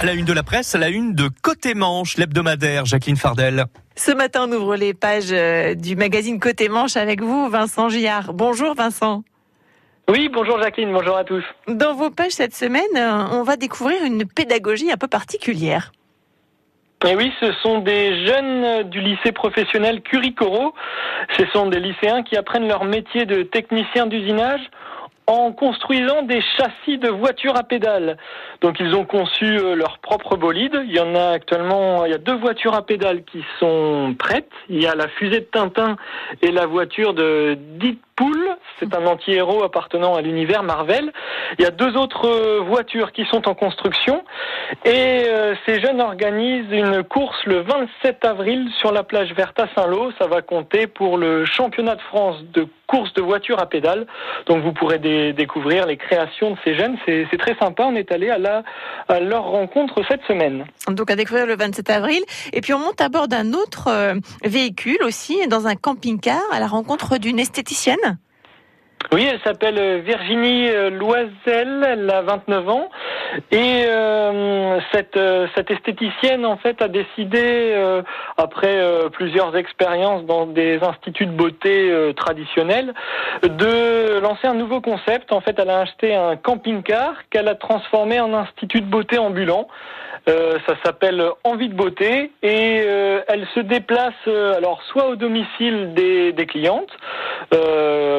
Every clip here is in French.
À la une de la presse, à la une de Côté Manche, l'hebdomadaire, Jacqueline Fardel. Ce matin, on ouvre les pages euh, du magazine Côté Manche avec vous, Vincent Gillard. Bonjour Vincent. Oui, bonjour Jacqueline, bonjour à tous. Dans vos pages cette semaine, euh, on va découvrir une pédagogie un peu particulière. Et oui, ce sont des jeunes du lycée professionnel Curie-Corot. Ce sont des lycéens qui apprennent leur métier de technicien d'usinage en construisant des châssis de voitures à pédales. Donc ils ont conçu euh, leur propre bolide. Il y en a actuellement, il y a deux voitures à pédales qui sont prêtes. Il y a la fusée de Tintin et la voiture de Deadpool. C'est un anti-héros appartenant à l'univers Marvel. Il y a deux autres euh, voitures qui sont en construction. Et euh, ces jeunes organisent une course le 27 avril sur la plage verte à Saint-Lô. Ça va compter pour le championnat de France de course de voitures à pédales. Donc vous pourrez découvrir les créations de ces jeunes. C'est très sympa. On est allé à, leur rencontre cette semaine. Donc à découvrir le 27 avril. Et puis on monte à bord d'un autre euh, véhicule aussi, dans un camping-car, à la rencontre d'une esthéticienne. Oui, elle s'appelle euh, Virginie euh, Loisel, elle a 29 ans et euh, cette, cette esthéticienne en fait a décidé après plusieurs expériences dans des instituts de beauté traditionnels de lancer un nouveau concept. En fait, elle a acheté un camping-car qu'elle a transformé en institut de beauté ambulant. ça s'appelle Envie de beauté et elle se déplace alors soit au domicile des, des clientes,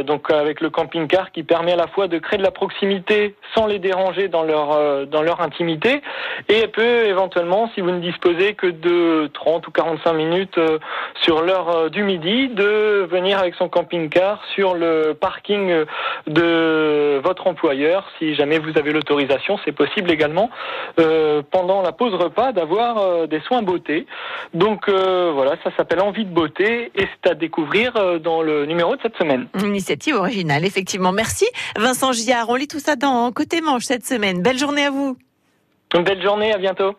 donc avec le camping-car qui permet à la fois de créer de la proximité sans les déranger dans leur euh, dans leur intimité et elle peut éventuellement, si vous ne disposez que de 30 ou 45 minutes euh, sur l'heure euh, du midi, de venir avec son camping-car sur le parking de votre employeur. Si jamais vous avez l'autorisation, c'est possible également pendant la pause repas d'avoir des soins beauté. Donc voilà, ça s'appelle Envie de beauté et c'est à découvrir dans le numéro de cette semaine. Une initiative originale effectivement. Merci Vincent Giard. On lit tout ça dans Côté Manche cette semaine. Belle journée Une belle journée, à bientôt.